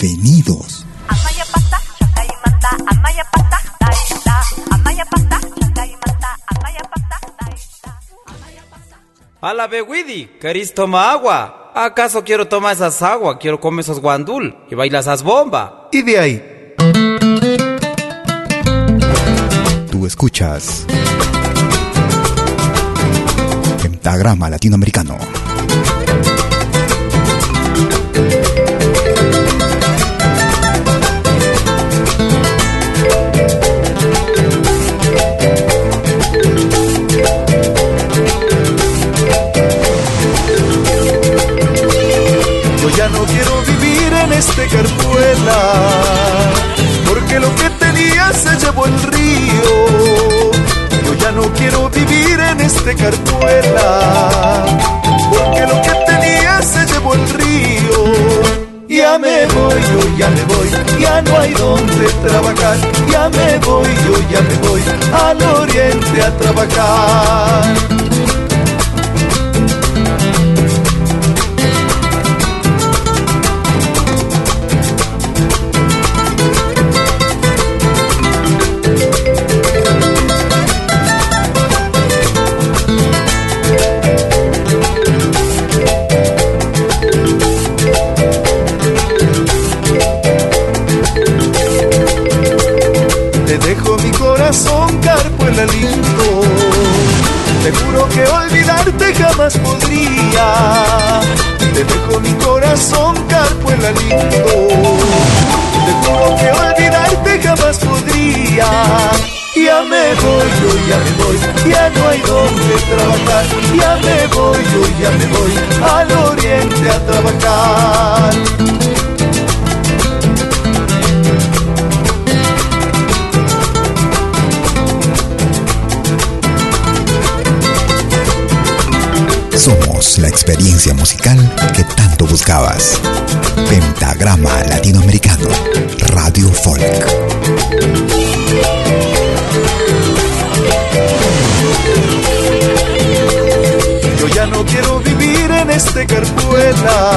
Bienvenidos. A la Bewidi, ¿querés tomar agua? ¿Acaso quiero tomar esas aguas? Quiero comer esos guandul y bailar esas bombas. Y de ahí. Tú escuchas. Pentagrama Latinoamericano. Quiero vivir en este carpuela,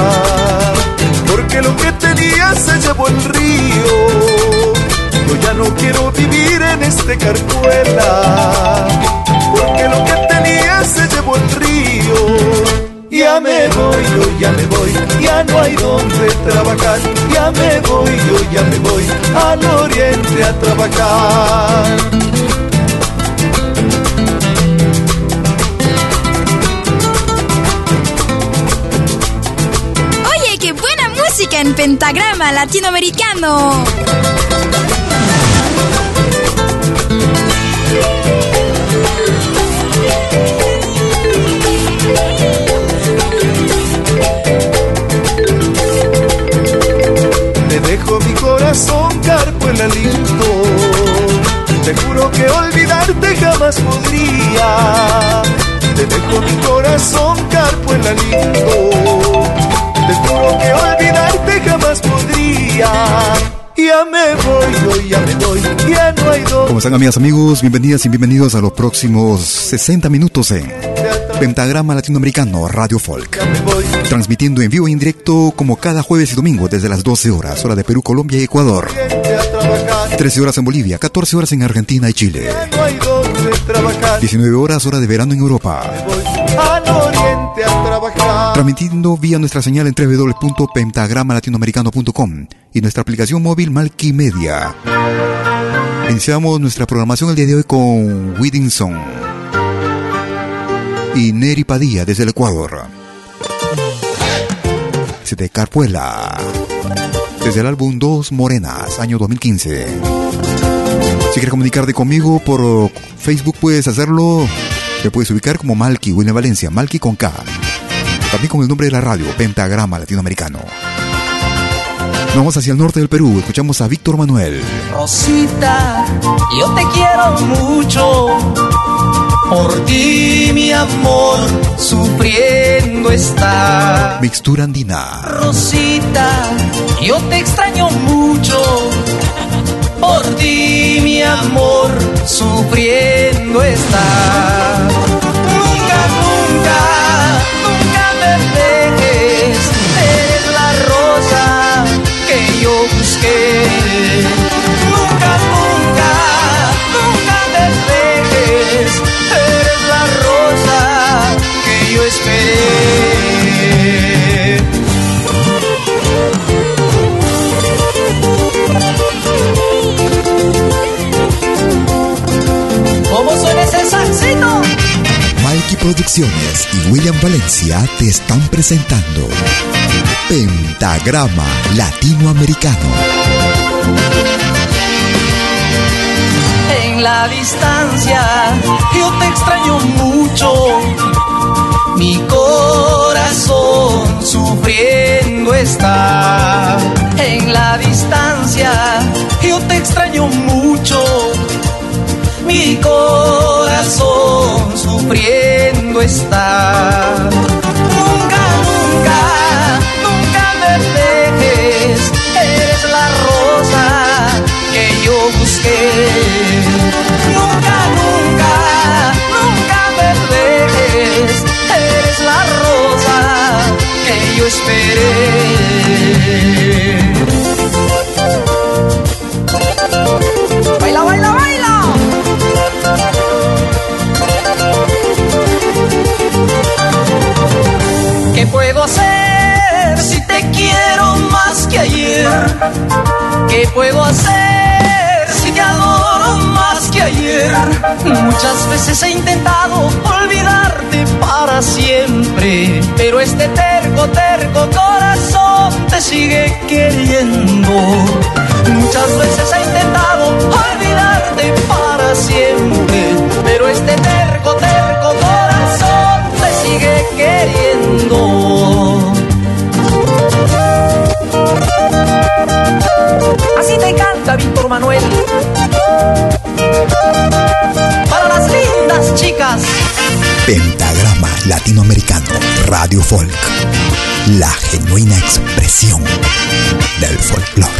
porque lo que tenía se llevó el río. Yo ya no quiero vivir en este carpuela, porque lo que tenía se llevó el río. Ya me voy, yo ya me voy, ya no hay donde trabajar. Ya me voy, yo ya me voy al oriente a trabajar. En pentagrama latinoamericano. Te dejo mi corazón, carpo el aliento. Te juro que olvidarte jamás podría. Te dejo mi corazón, carpo el aliento. Te juro que olvidarte jamás podría. Ya me voy, hoy ya me voy, ya no hay dos. ¿Cómo están amigas, amigos? Bienvenidas y bienvenidos a los próximos 60 minutos en Pentagrama Latinoamericano Radio Folk. Transmitiendo en vivo e indirecto como cada jueves y domingo desde las 12 horas, hora de Perú, Colombia y Ecuador. 13 horas en Bolivia, 14 horas en Argentina y Chile. 19 horas, hora de verano en Europa. Transmitiendo vía nuestra señal en www.pentagramalatinoamericano.com y nuestra aplicación móvil Malkimedia. Iniciamos nuestra programación el día de hoy con Whittingson y Neri Padilla desde el Ecuador. de Carpuela desde el álbum Dos Morenas, año 2015. Si quieres comunicarte conmigo por Facebook puedes hacerlo. Te puedes ubicar como Malky, William Valencia, Malky con K. También con el nombre de la radio, Pentagrama Latinoamericano. Vamos hacia el norte del Perú, escuchamos a Víctor Manuel. Rosita, yo te quiero mucho. Por ti, mi amor, sufriendo está. Mixtura andina. Rosita, yo te extraño mucho. Por ti, mi amor, sufriendo está. Producciones y William Valencia te están presentando Pentagrama Latinoamericano. En la distancia yo te extraño mucho. Mi corazón sufriendo está. En la distancia yo te extraño mucho. Mi corazón sufriendo está. Nunca, nunca, nunca me dejes. Eres la rosa que yo busqué. Nunca, nunca, nunca me dejes. Eres la rosa que yo esperé. ¿Qué puedo hacer si te adoro más que ayer? Muchas veces he intentado olvidarte para siempre, pero este terco, terco corazón te sigue queriendo. Muchas veces he intentado olvidarte para siempre, pero este terco, terco corazón te sigue queriendo. Víctor Manuel. Para las lindas chicas. Pentagrama Latinoamericano Radio Folk. La genuina expresión del folclore.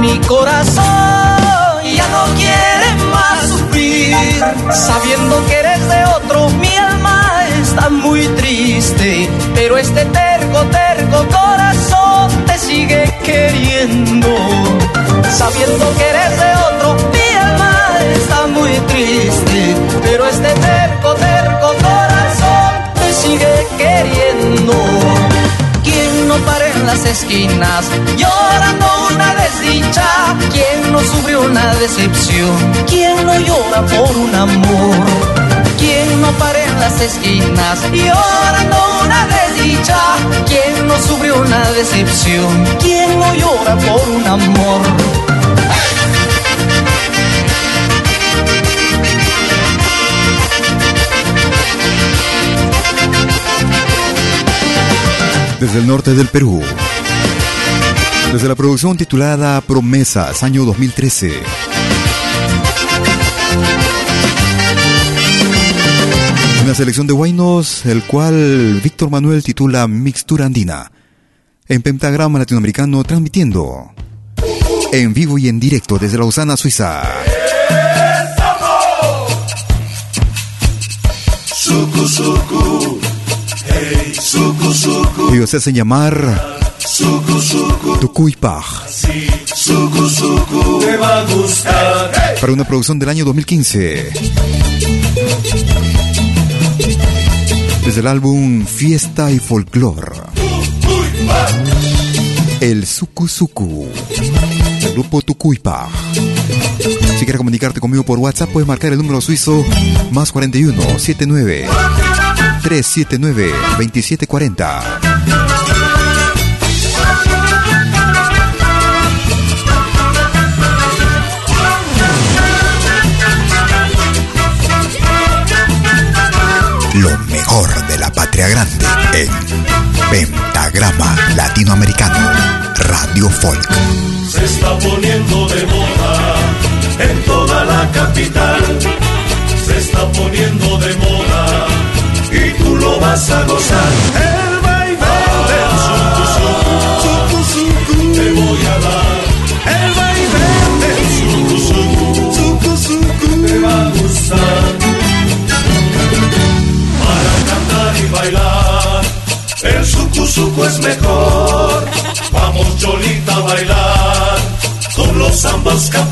Mi corazón ya no quiere más sufrir. Sabiendo que eres de otro, mi alma está muy triste. Pero este terco, terco corazón te sigue queriendo. Sabiendo que eres de otro, mi alma está muy triste. Pero este terco, terco corazón te sigue queriendo. ¿Quién no para en las esquinas llorando una desdicha? ¿Quién no sufrió una decepción? ¿Quién no llora por un amor? ¿Quién no para en las esquinas llorando una desdicha? ¿Quién no sufrió una decepción? ¿Quién no llora por un amor? Desde el norte del Perú, Desde la producción titulada Promesas, año 2013. Una selección de guainos, el cual Víctor Manuel titula Mixtura Andina. En pentagrama latinoamericano transmitiendo en vivo y en directo desde Lausana, Suiza. Suku, hey, suku, suku. Ellos se hacen llamar gustar. Para una producción del año 2015. Desde el álbum Fiesta y Folklore. El Suku Suku. El grupo Tucuipaj. Si quieres comunicarte conmigo por WhatsApp, puedes marcar el número suizo más 41 79 379 2740. Lo mejor de la patria grande en Pentagrama Latinoamericano Radio Folk. Se está poniendo de moda en toda la capital. Se está poniendo de moda lo vas a gozar. El baile del suku suku, suku suku, te voy a dar. El baile del suku suku, suku suku, te va a gustar. Para cantar y bailar, el suku suku es mejor. Vamos Cholita a bailar con los zambos caporal.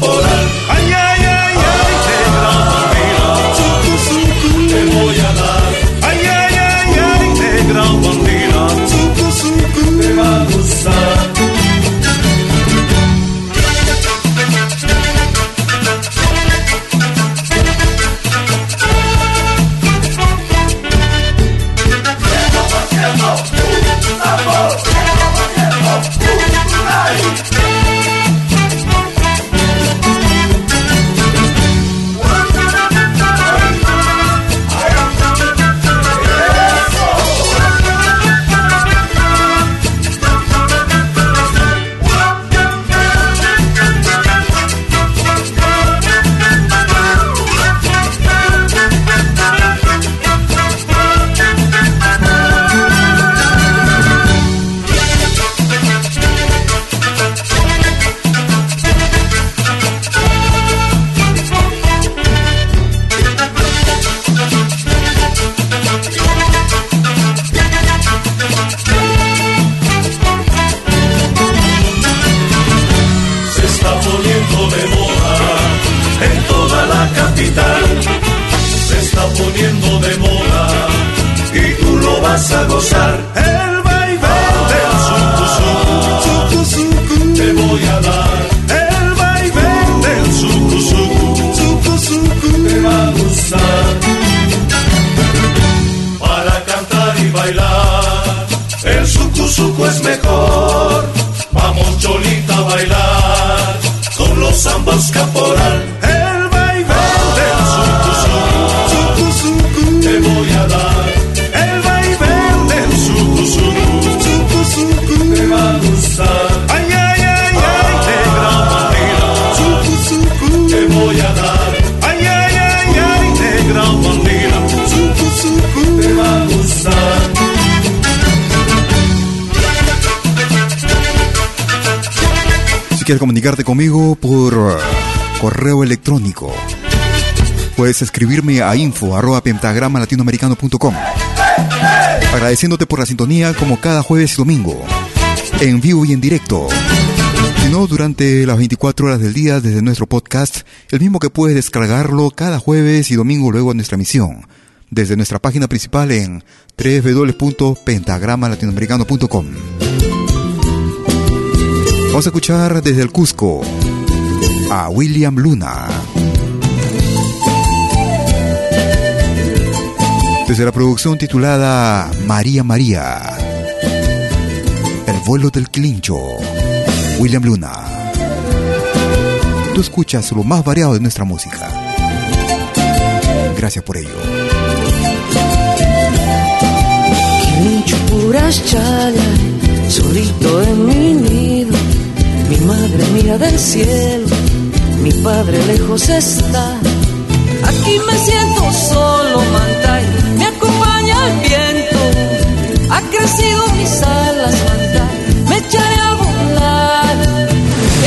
Quieres comunicarte conmigo por correo electrónico, puedes escribirme a info arroba pentagrama. Agradeciéndote por la sintonía como cada jueves y domingo, en vivo y en directo. Si no, durante las 24 horas del día desde nuestro podcast, el mismo que puedes descargarlo cada jueves y domingo luego de nuestra emisión, desde nuestra página principal en www.pentagramalatinoamericano.com. Vamos a escuchar desde el Cusco a William Luna. Desde la producción titulada María María. El vuelo del Quilincho. William Luna. Tú escuchas lo más variado de nuestra música. Gracias por ello. Madre mira del cielo, mi padre lejos está. Aquí me siento solo, Mantay, me acompaña el viento. Ha crecido mis alas, Mantay, me echaré a volar.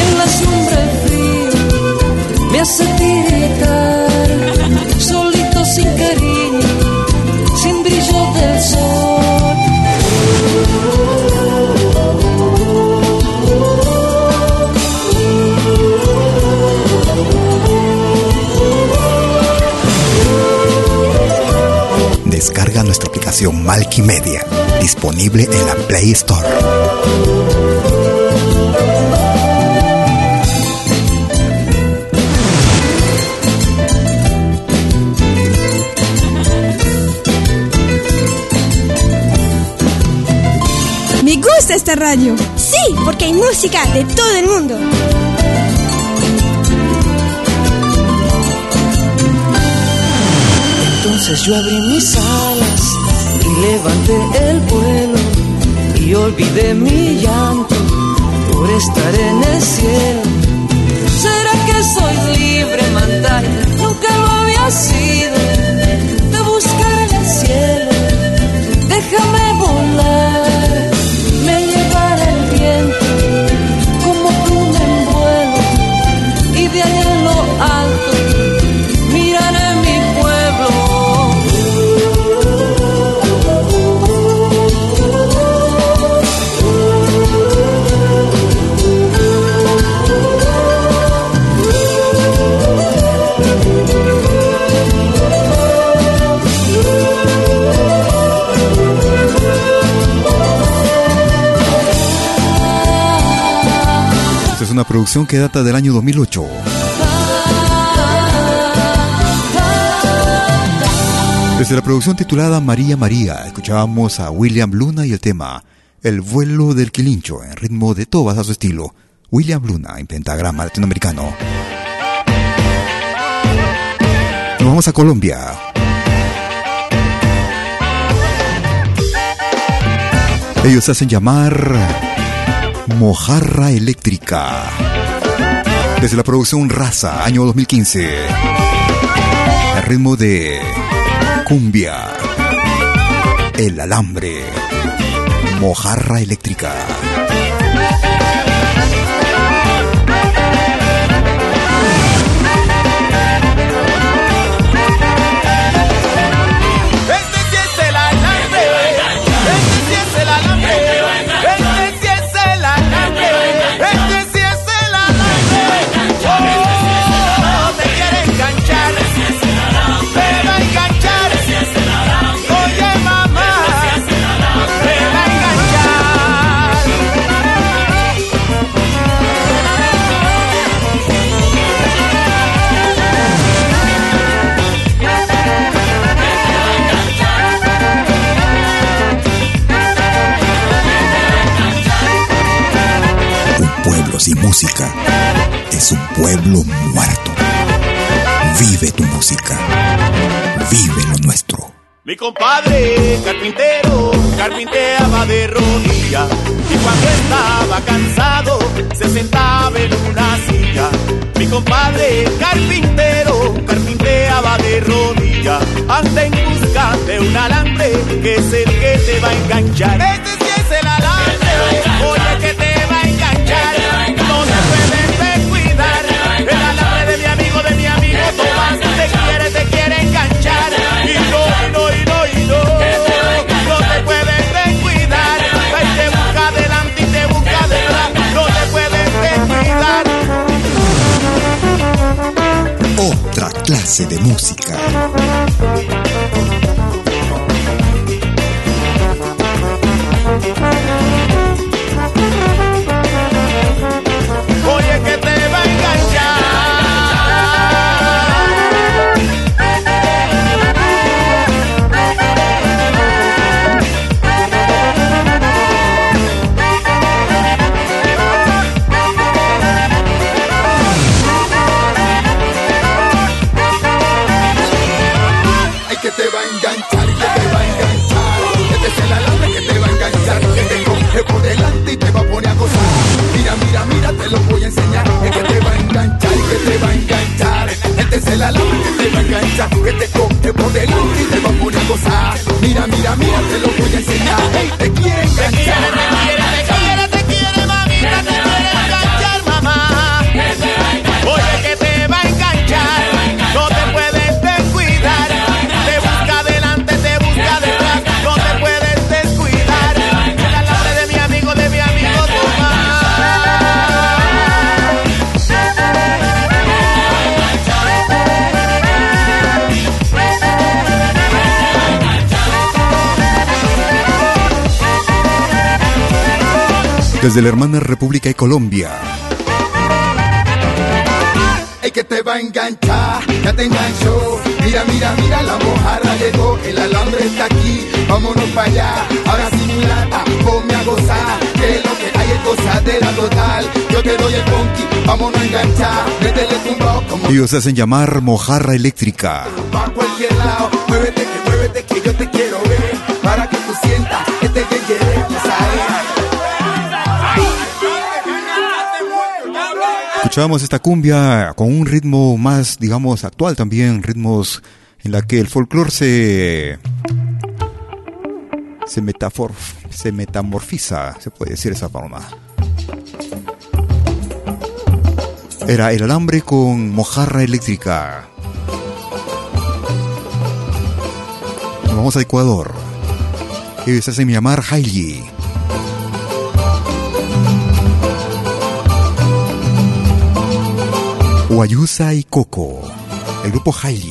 En la sombra el frío me hace tiritar, solito sin cariño, sin brillo del sol. Descarga nuestra aplicación Media, disponible en la Play Store. Me gusta esta radio. Sí, porque hay música de todo el mundo. Entonces yo abrí mis alas y levanté el vuelo y olvidé mi llanto por estar en el cielo. ¿Será que soy libre, Mantay? Nunca lo había sido una producción que data del año 2008. Desde la producción titulada María María, escuchábamos a William Luna y el tema El vuelo del quilincho, en ritmo de tobas a su estilo. William Luna en pentagrama latinoamericano. Nos vamos a Colombia. Ellos hacen llamar Mojarra Eléctrica. Desde la producción Raza, año 2015. El ritmo de cumbia. El alambre. Mojarra Eléctrica. Música es un pueblo muerto. Vive tu música. Vive lo nuestro. Mi compadre carpintero carpinteaba de rodilla y cuando estaba cansado se sentaba en una silla. Mi compadre carpintero carpinteaba de rodilla anda en busca de un alambre que es el que te va a enganchar. Este sí es el alambre, oye que de música. Desde la hermana República de Colombia. El que te va a enganchar, ya te enganchó. Mira, mira, mira, la mojarra llegó, el alambre está aquí, vámonos para allá. Ahora ponme a gozar, que lo que hay es gozadera total. Yo te doy el vámonos a enganchar, métele tumbao como Ellos hacen llamar mojarra eléctrica. pa' cualquier lado. Muévete, que muévete, que yo te quiero ver, para que tú sientas Escuchábamos esta cumbia con un ritmo más, digamos, actual también, ritmos en la que el folclore se se metafor, se metamorfiza, se puede decir de esa forma. Era el alambre con mojarra eléctrica. Nos vamos a Ecuador. Ellos hacen llamar Hailey. Guayusa y Coco, el grupo Hailey.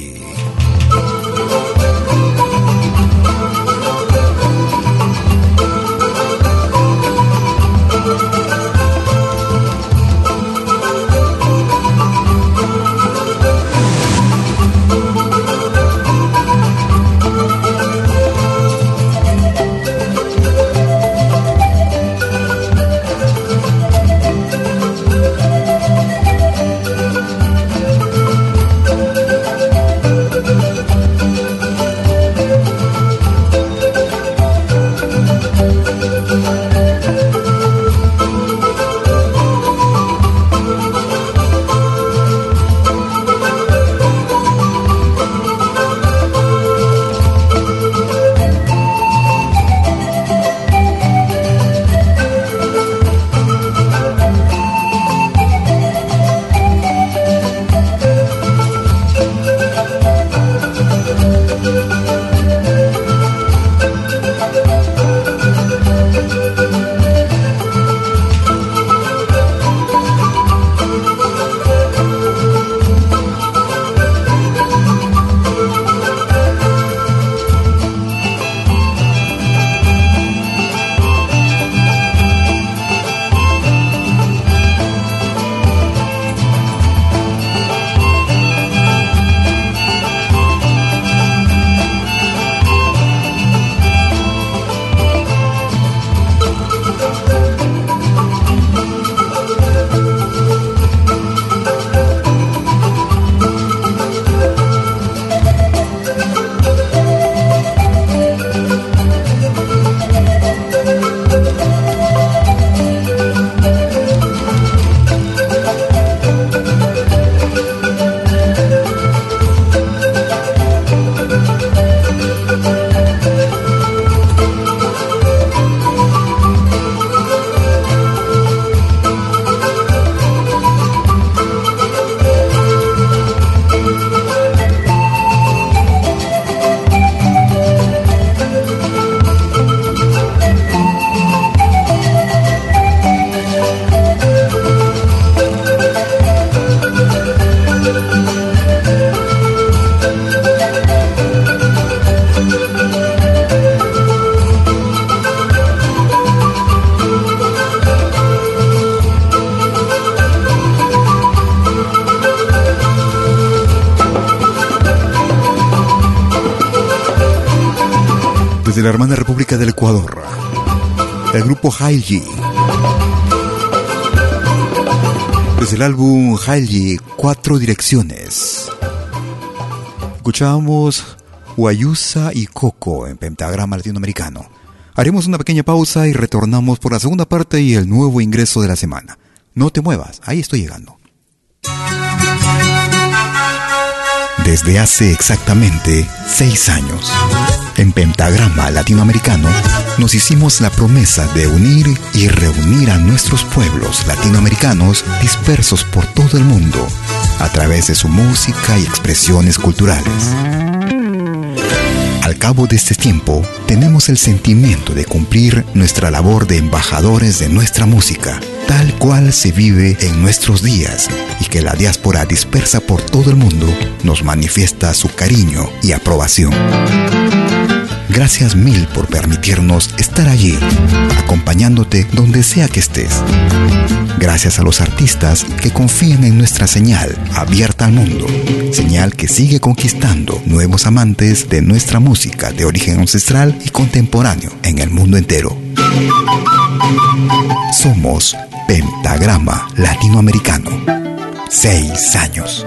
Hailey. Desde el álbum Hailey, Cuatro Direcciones. Escuchamos Guayusa y Coco en pentagrama latinoamericano. Haremos una pequeña pausa y retornamos por la segunda parte y el nuevo ingreso de la semana. No te muevas, ahí estoy llegando. Desde hace exactamente seis años. En Pentagrama Latinoamericano nos hicimos la promesa de unir y reunir a nuestros pueblos latinoamericanos dispersos por todo el mundo a través de su música y expresiones culturales. Al cabo de este tiempo, tenemos el sentimiento de cumplir nuestra labor de embajadores de nuestra música, tal cual se vive en nuestros días, y que la diáspora dispersa por todo el mundo nos manifiesta su cariño y aprobación. Gracias mil por permitirnos estar allí, acompañándote donde sea que estés. Gracias a los artistas que confían en nuestra señal abierta al mundo, señal que sigue conquistando nuevos amantes de nuestra música de origen ancestral y contemporáneo en el mundo entero. Somos Pentagrama Latinoamericano. Seis años.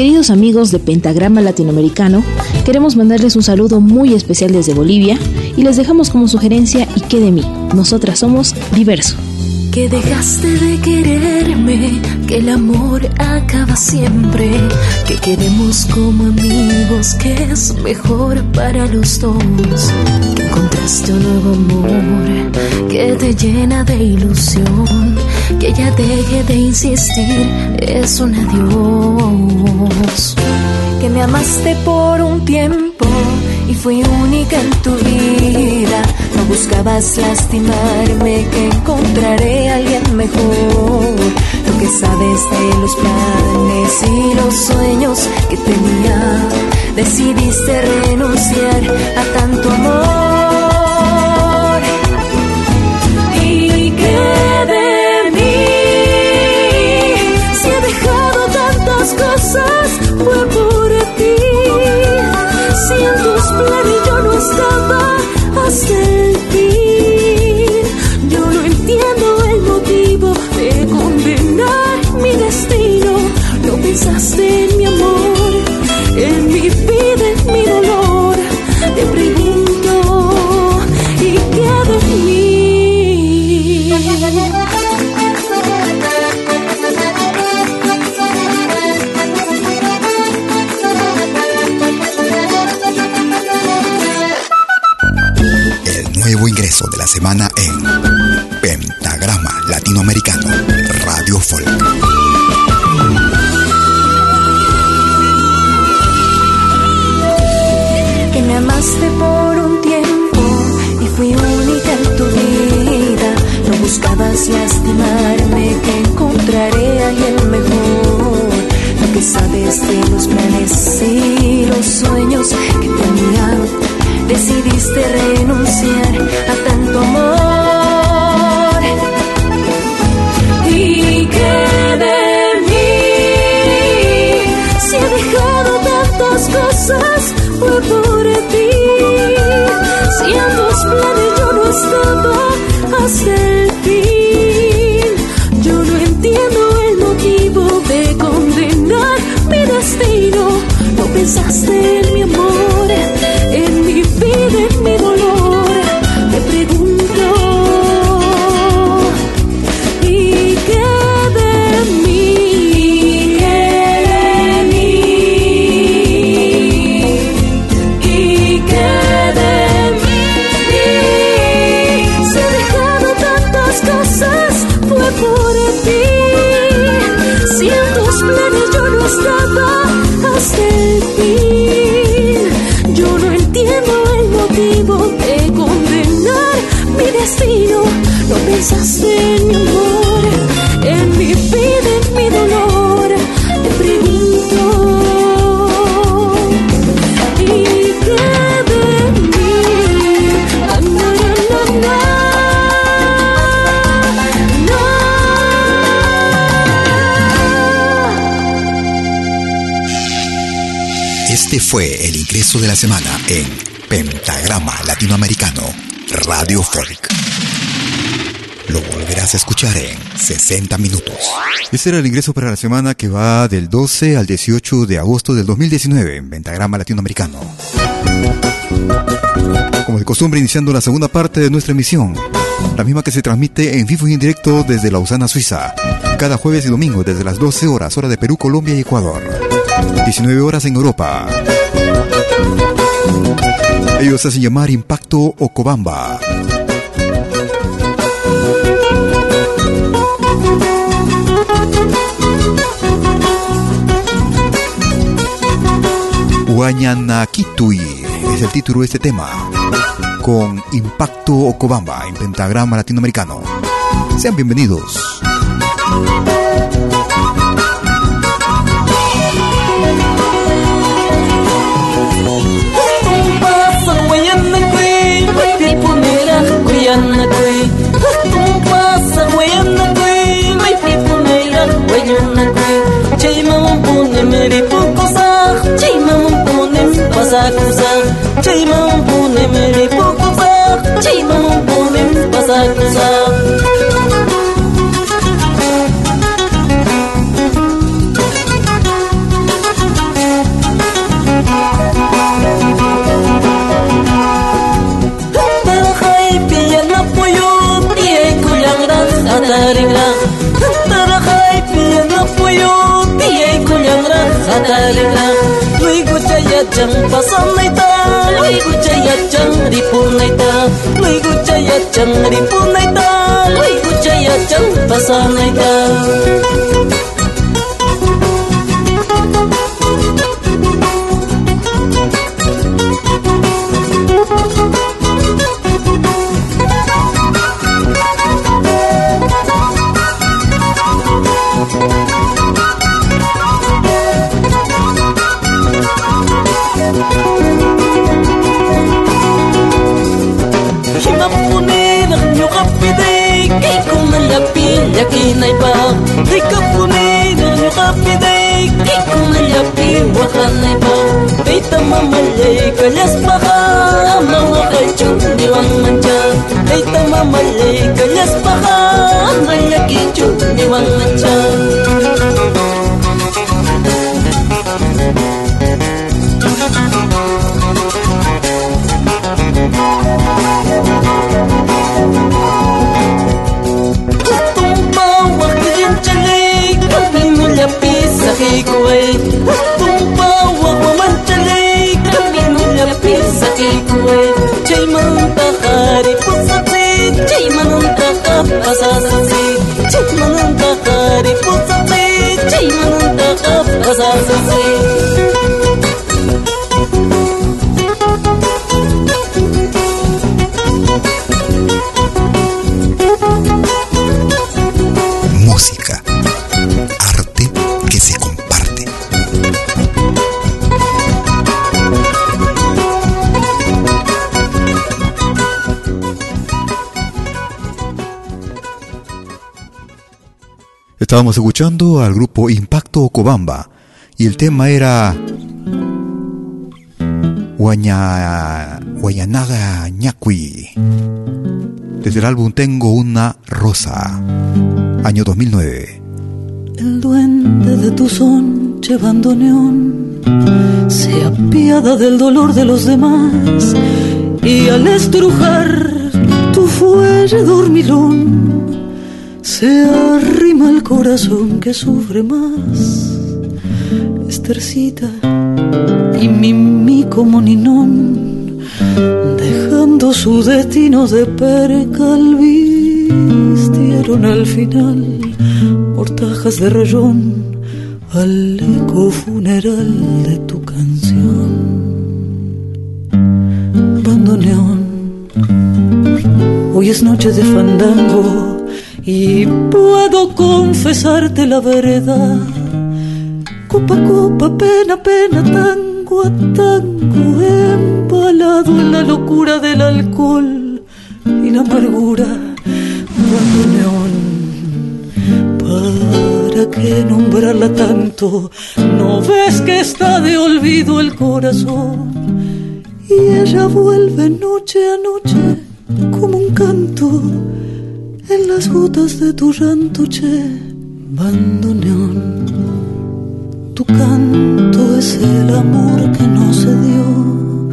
Queridos amigos de Pentagrama Latinoamericano, queremos mandarles un saludo muy especial desde Bolivia y les dejamos como sugerencia y qué de mí. Nosotras somos Diverso. Que dejaste de quererme, que el amor acaba siempre, que queremos como amigos, que es mejor para los dos, que encontraste un nuevo amor que te llena de ilusión, que ya deje de insistir, es un adiós. Que me amaste por un tiempo y fui única en tu vida. No buscabas lastimarme, que encontraré a alguien mejor. Lo que sabes de los planes y los sueños que tenía, decidiste renunciar a de la semana en Pentagrama Latinoamericano, Radio Folk. Lo volverás a escuchar en 60 minutos. Este era el ingreso para la semana que va del 12 al 18 de agosto del 2019 en Pentagrama Latinoamericano. Como de costumbre, iniciando la segunda parte de nuestra emisión, la misma que se transmite en vivo y en directo desde Lausana, Suiza, cada jueves y domingo desde las 12 horas, hora de Perú, Colombia y Ecuador. 19 horas en Europa. Ellos hacen llamar Impacto Ocobamba. Guañanakitui es el título de este tema, con Impacto Ocobamba en pentagrama latinoamericano. Sean bienvenidos. Taruna குச்சையச்சம் பசந்தைத்தான் குச்சையச்சம் ரிப்புனைத்தான் குச்சையச்சம் ரிப்புனைத்தான் குச்சையச்சம் பசந்தைத்தான் Velas baja, mama kay chung diwang mancha, ay tama malik منطقة ريف وسطيت جاي من منطقة بقصاص الصيف Estábamos escuchando al grupo Impacto Ocobamba y el tema era Guaña, Guayanaga Ñacui. Desde el álbum Tengo una rosa, año 2009. El duende de tu son llevando neón se apiada del dolor de los demás y al estrujar tu fuelle dormilón se arrima el corazón que sufre más. Estercita y Mimi como Ninón dejando su destino de percal vistieron al final mortajas de rayón al eco funeral de tu canción. Bandoneón, hoy es noche de fandango y puedo confesarte la verdad. Copa, copa, pena, pena, tango a tango, empalado en la locura del alcohol y la amargura. Bandoneón ¿Para qué nombrarla tanto? ¿No ves que está de olvido el corazón? Y ella vuelve noche a noche como un canto en las gotas de tu llanto, che, bandoneón. Tu canto es el amor que no se dio.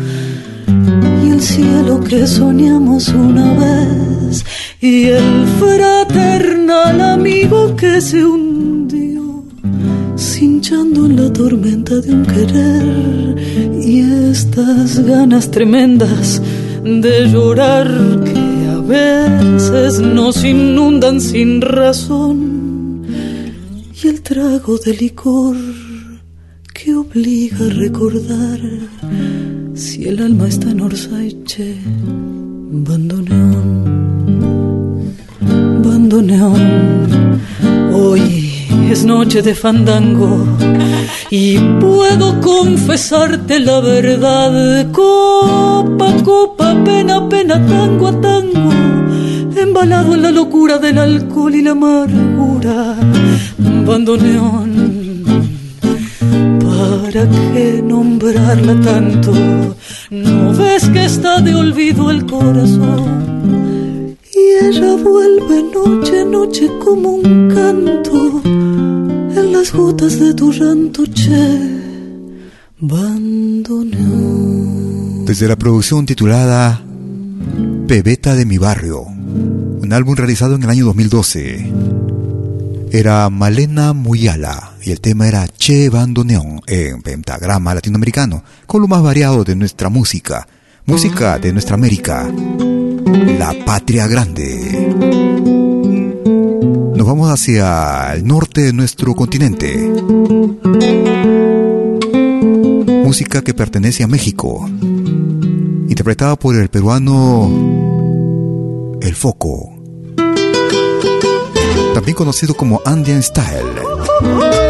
Y el cielo que soñamos una vez. Y el fraternal amigo que se hundió, cinchando en la tormenta de un querer. Y estas ganas tremendas de llorar veces nos inundan sin razón y el trago de licor que obliga a recordar si el alma está en Orsaiche, bandoneón bandoneón. Hoy es noche de fandango y puedo confesarte la verdad. Copa, copa, pena, pena, tango a tango, embalado en la locura del alcohol y la amargura. Bandoneón, ¿para qué nombrarla tanto? ¿No ves que está de olvido el corazón? y ella vuelve noche a noche como un canto las de tu llanto, che, bandoneón. Desde la producción titulada Pebeta de mi barrio, un álbum realizado en el año 2012. Era Malena Muyala y el tema era Che Bandoneón en pentagrama latinoamericano, con lo más variado de nuestra música, música de nuestra América la patria grande. Vamos hacia el norte de nuestro continente. Música que pertenece a México. Interpretada por el peruano El Foco. También conocido como Andean Style.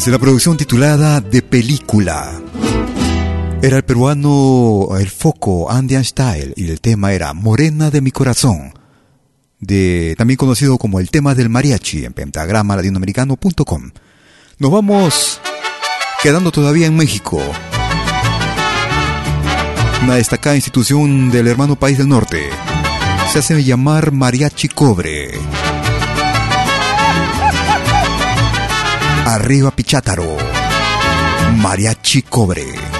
Desde la producción titulada De Película. Era el peruano El Foco, Andean Style, y el tema era Morena de mi corazón, de, también conocido como el tema del mariachi en pentagrama latinoamericano.com. Nos vamos quedando todavía en México. Una destacada institución del hermano país del norte. Se hace llamar Mariachi Cobre. Arriba Pichátaro. Mariachi Cobre.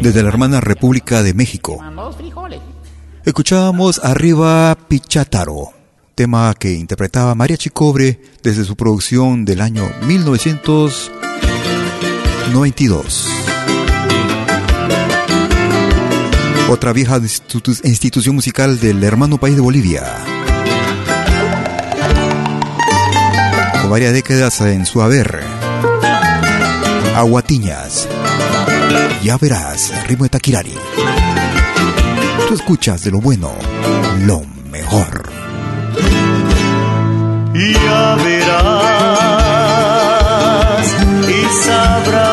Desde la hermana República de México. Escuchábamos Arriba Pichataro, tema que interpretaba María Chicobre desde su producción del año 1992. Otra vieja institución musical del hermano país de Bolivia. Con varias décadas en su haber. Aguatiñas. Ya verás, ritmo de Takirari. Tú escuchas de lo bueno, lo mejor. Ya verás y sabrás.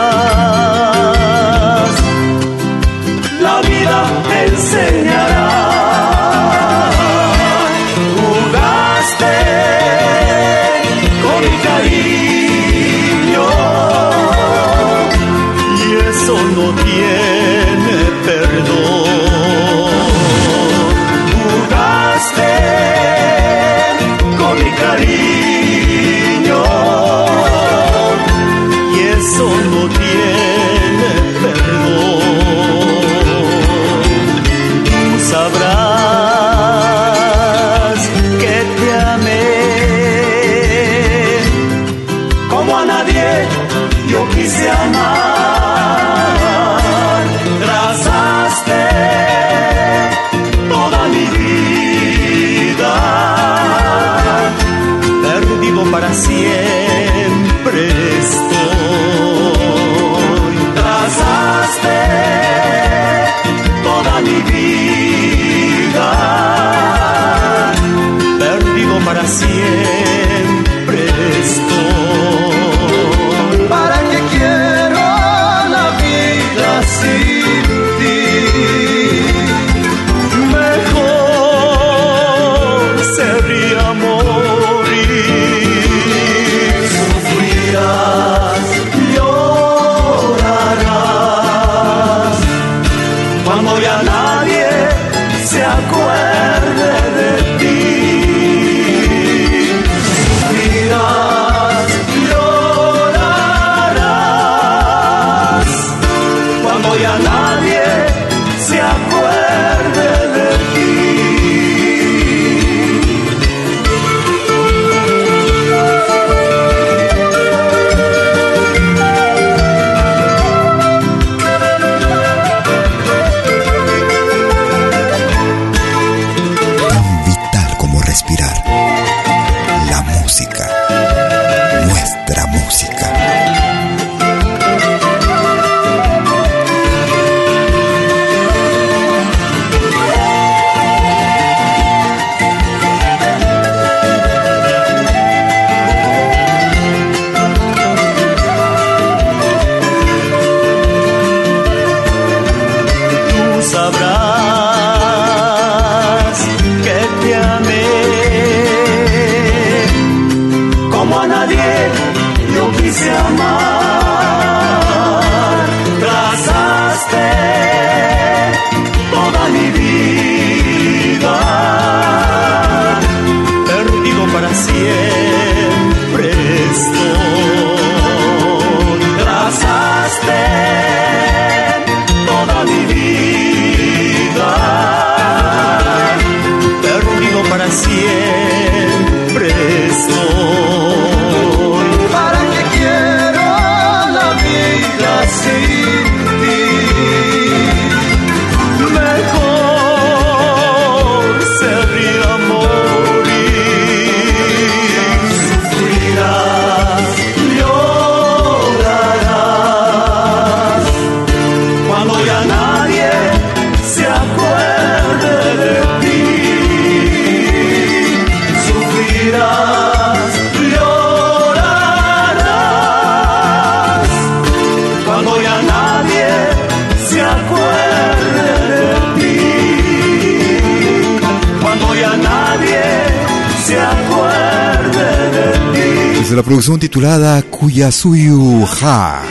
Titulada Kuyasuyu Ha.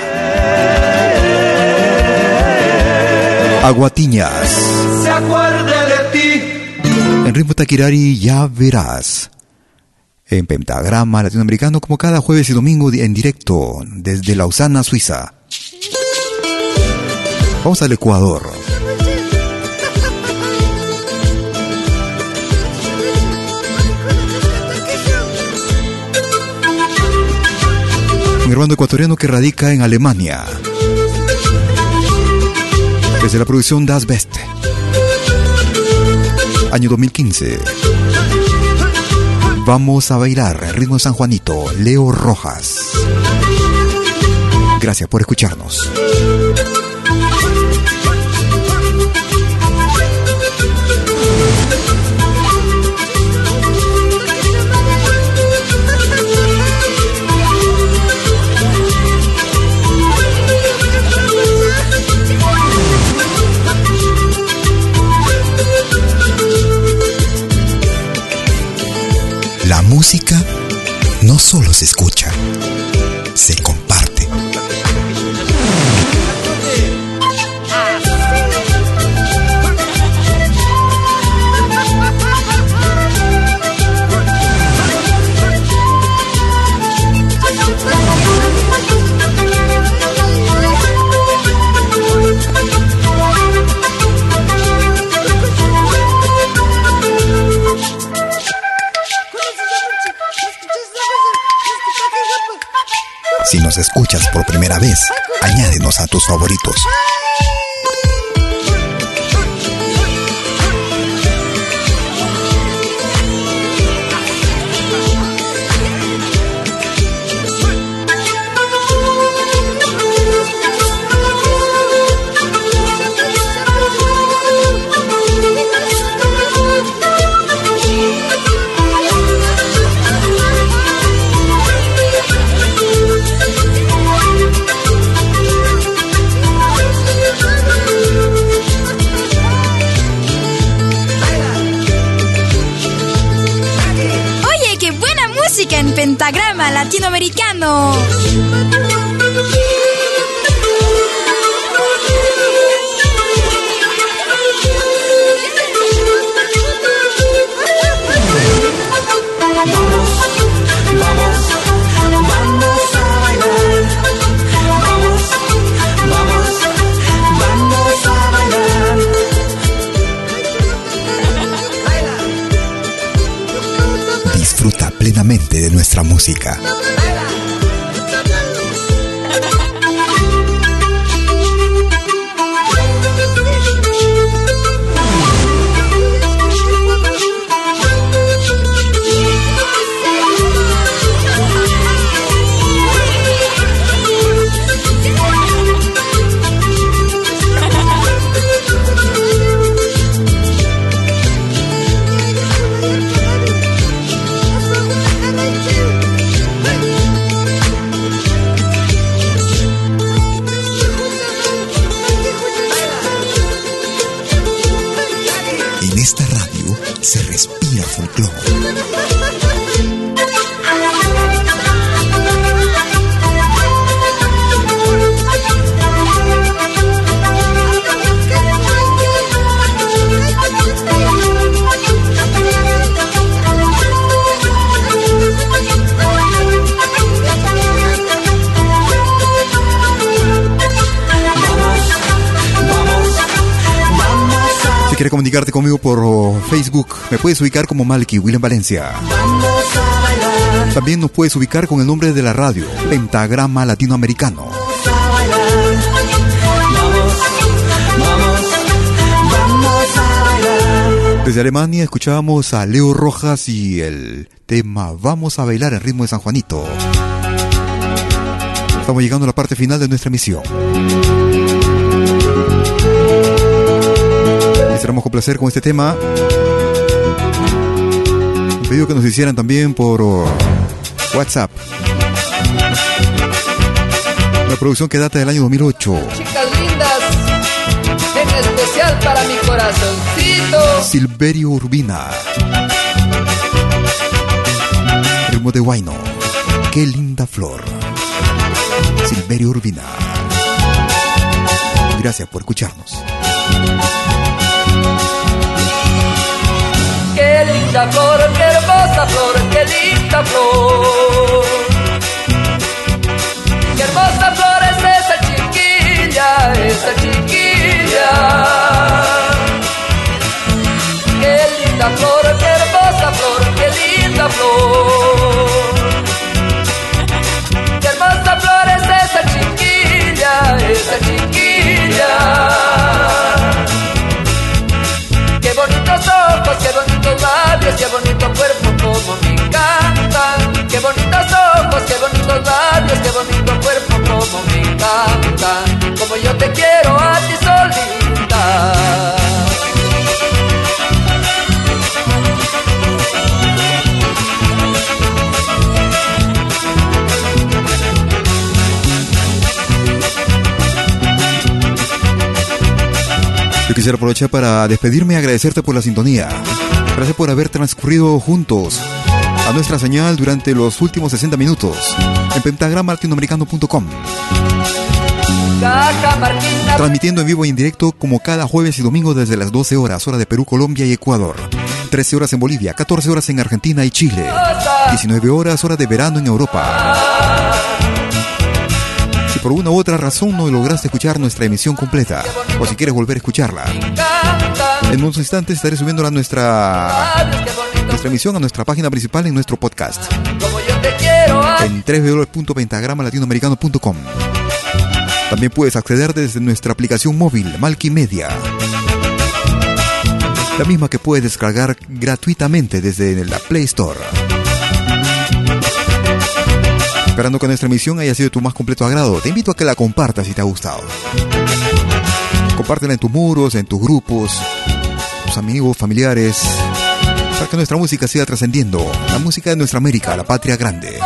Aguatiñas. Se acuerde de ti. En ritmo Takirari ya verás. En pentagrama latinoamericano como cada jueves y domingo en directo desde Lausana, Suiza. Vamos al Ecuador. Hermano ecuatoriano que radica en Alemania. Desde la producción Das Best. Año 2015. Vamos a bailar ritmo San Juanito, Leo Rojas. Gracias por escucharnos. Música no solo se escucha, escuchas por primera vez, añádenos a tus favoritos. En pentagrama latinoamericano. Nuestra música. Comunicarte conmigo por Facebook, me puedes ubicar como Malky William Valencia. También nos puedes ubicar con el nombre de la radio, Pentagrama Latinoamericano. Desde Alemania escuchábamos a Leo Rojas y el tema Vamos a bailar en ritmo de San Juanito. Estamos llegando a la parte final de nuestra emisión. Cerramos con placer con este tema. Un pedido que nos hicieran también por WhatsApp. Una producción que data del año 2008. Chicas lindas, en especial para mi corazoncito. Silverio Urbina. Ritmo de Guayno. Qué linda flor. Silverio Urbina. Gracias por escucharnos. Linda flor, qué hermosa flor, qué linda flor. Qué hermosa flor es esa chiquilla, esa chiquilla. Qué linda flor, qué hermosa flor, qué linda flor. Qué hermosa flor es esa chiquilla, esa chiquilla. Qué bonitos ojos, qué bonitos labios, qué bonito cuerpo como me encantan. Qué bonitos ojos, qué bonitos labios, qué bonito cuerpo como me encantan. Como yo te quiero a ti solita. Yo quisiera aprovechar para despedirme y agradecerte por la sintonía. Gracias por haber transcurrido juntos a nuestra señal durante los últimos 60 minutos en pentagramalatinoamericano.com. Transmitiendo en vivo e indirecto como cada jueves y domingo desde las 12 horas, hora de Perú, Colombia y Ecuador. 13 horas en Bolivia, 14 horas en Argentina y Chile. 19 horas, hora de verano en Europa. Si por una u otra razón no lograste escuchar nuestra emisión completa, o si quieres volver a escucharla, en unos instantes estaré subiendo nuestra, nuestra emisión a nuestra página principal en nuestro podcast. a en www.pentagramalatinoamericano.com. También puedes acceder desde nuestra aplicación móvil Media, la misma que puedes descargar gratuitamente desde la Play Store. Esperando que nuestra emisión haya sido de tu más completo agrado, te invito a que la compartas si te ha gustado. Compártela en tus muros, en tus grupos, amigos, familiares, para que nuestra música siga trascendiendo, la música de nuestra América, la patria grande.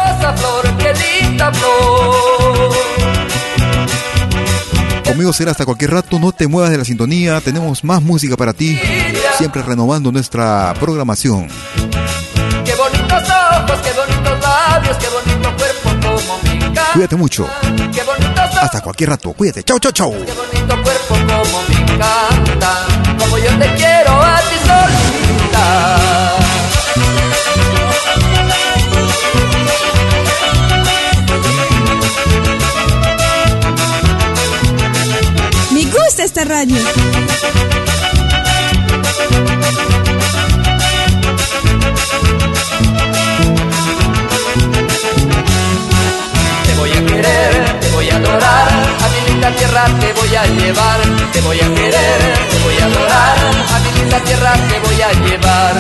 Conmigo será hasta cualquier rato, no te muevas de la sintonía, tenemos más música para ti, siempre renovando nuestra programación. Qué bonitos ojos, qué bonitos labios, qué bonito cuerpo como me encanta. Cuídate mucho, Qué bonitos ojos, hasta cualquier rato, cuídate, chau, chau, chau. qué bonito cuerpo como me encanta. Como yo te quiero a ti solita. Me gusta esta radio. Te voy a querer, te voy a adorar, linda tierra te voy a llevar. Te voy a querer, te voy a adorar, a mi linda tierra te voy a llevar.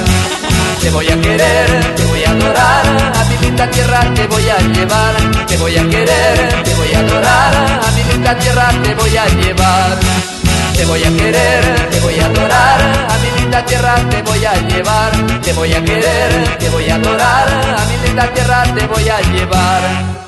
Te voy a querer, te voy a adorar, a mi linda tierra te voy a llevar. Te voy a querer, te voy a adorar, a mi linda tierra te voy a llevar. Te voy a querer, te voy a adorar, a mi linda tierra te voy a llevar. Te voy a querer, te voy a adorar, a mi linda tierra te voy a llevar.